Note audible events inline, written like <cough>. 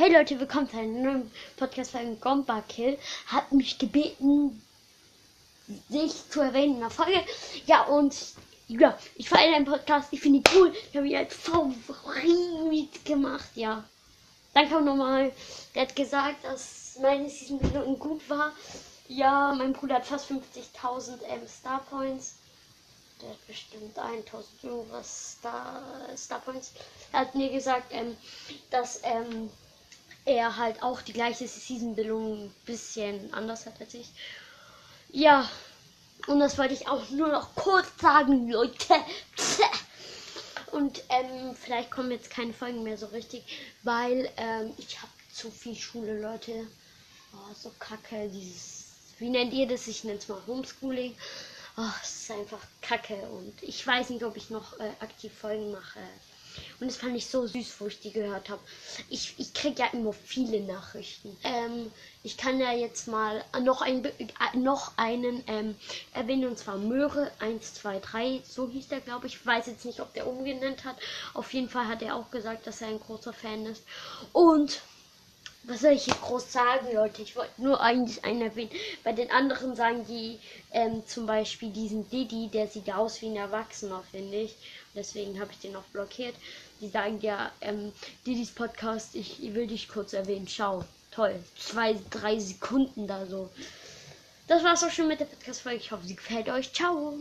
Hey Leute, willkommen zu einem neuen Podcast von Gomba Kill. Hat mich gebeten, sich zu erwähnen in der Folge. Ja, und ja, ich feiere den Podcast. Ich finde ihn cool. Ich habe ihn als Favorit gemacht. Ja. Danke auch nochmal. Der hat gesagt, dass meine Season gut war. Ja, mein Bruder hat fast 50.000 ähm, Star Points. Der hat bestimmt 1000 irgendwas Star, Star Points. Er hat mir gesagt, ähm, dass ähm, er halt auch die gleiche Season-Bildung ein bisschen anders hat als ich. Ja, und das wollte ich auch nur noch kurz sagen, Leute. <laughs> Und ähm, vielleicht kommen jetzt keine Folgen mehr so richtig, weil ähm, ich habe zu viel Schule, Leute. Oh, so kacke, dieses. Wie nennt ihr das? Ich nenne es mal Homeschooling. Oh, es ist einfach kacke und ich weiß nicht, ob ich noch äh, aktiv Folgen mache. Und das fand ich so süß, wo ich die gehört habe. Ich, ich kriege ja immer viele Nachrichten. Ähm, ich kann ja jetzt mal noch, ein, äh, noch einen ähm, erwähnen, und zwar Möhre 123. So hieß der, glaube ich. Ich weiß jetzt nicht, ob der umgenannt hat. Auf jeden Fall hat er auch gesagt, dass er ein großer Fan ist. Und was soll ich hier groß sagen, Leute? Ich wollte nur eigentlich einen erwähnen. Bei den anderen sagen die ähm, zum Beispiel diesen Didi, der sieht aus wie ein Erwachsener, finde ich. Deswegen habe ich den auch blockiert. Die sagen ja, ähm, Didis Podcast, ich, ich will dich kurz erwähnen. Schau, toll. Zwei, drei Sekunden da so. Das war's auch schon mit der Podcast-Folge. Ich hoffe, sie gefällt euch. Ciao.